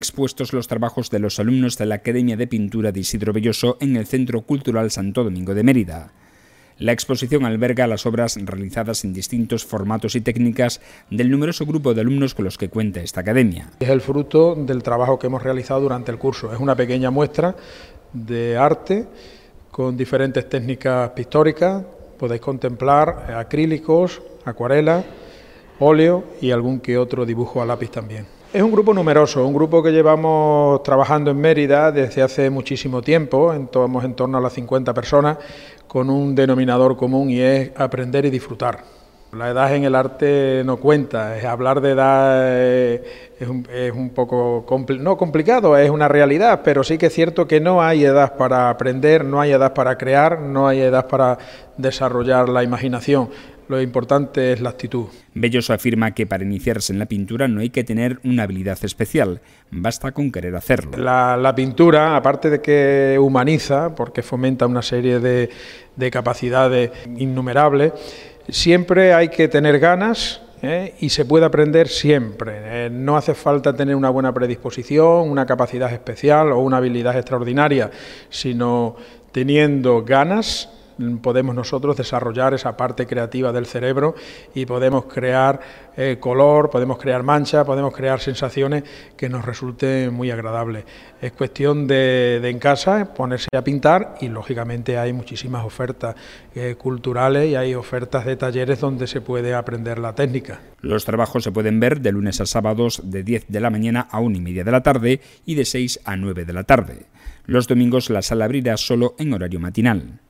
expuestos los trabajos de los alumnos de la Academia de Pintura de Isidro Belloso en el Centro Cultural Santo Domingo de Mérida. La exposición alberga las obras realizadas en distintos formatos y técnicas del numeroso grupo de alumnos con los que cuenta esta academia. Es el fruto del trabajo que hemos realizado durante el curso. Es una pequeña muestra de arte con diferentes técnicas pictóricas. Podéis contemplar acrílicos, acuarela, óleo y algún que otro dibujo a lápiz también. Es un grupo numeroso, un grupo que llevamos trabajando en Mérida desde hace muchísimo tiempo, estamos en torno a las 50 personas, con un denominador común y es aprender y disfrutar. La edad en el arte no cuenta, hablar de edad eh, es un, es un poco no complicado, es una realidad, pero sí que es cierto que no hay edad para aprender, no hay edad para crear, no hay edad para desarrollar la imaginación. Lo importante es la actitud. Belloso afirma que para iniciarse en la pintura no hay que tener una habilidad especial, basta con querer hacerlo. La, pintura, aparte de que humaniza, porque fomenta una serie de, de capacidades innumerables, siempre hay que tener ganas, ¿eh? y se puede aprender siempre. Eh, no hace falta tener una buena predisposición, una capacidad especial o una habilidad extraordinaria, sino teniendo ganas podemos nosotros desarrollar esa parte creativa del cerebro y podemos crear eh, color, podemos crear mancha, podemos crear sensaciones que nos resulten muy agradables. Es cuestión de, en casa ponerse a pintar y lógicamente hay muchísimas ofertas eh, culturales y hay ofertas de talleres donde se puede aprender la técnica. Los trabajos se pueden ver de lunes a sábados de 10 de la mañana a 1 y media de la tarde y de 6 a 9 de la tarde. Los domingos la sala abrirá solo en horario matinal.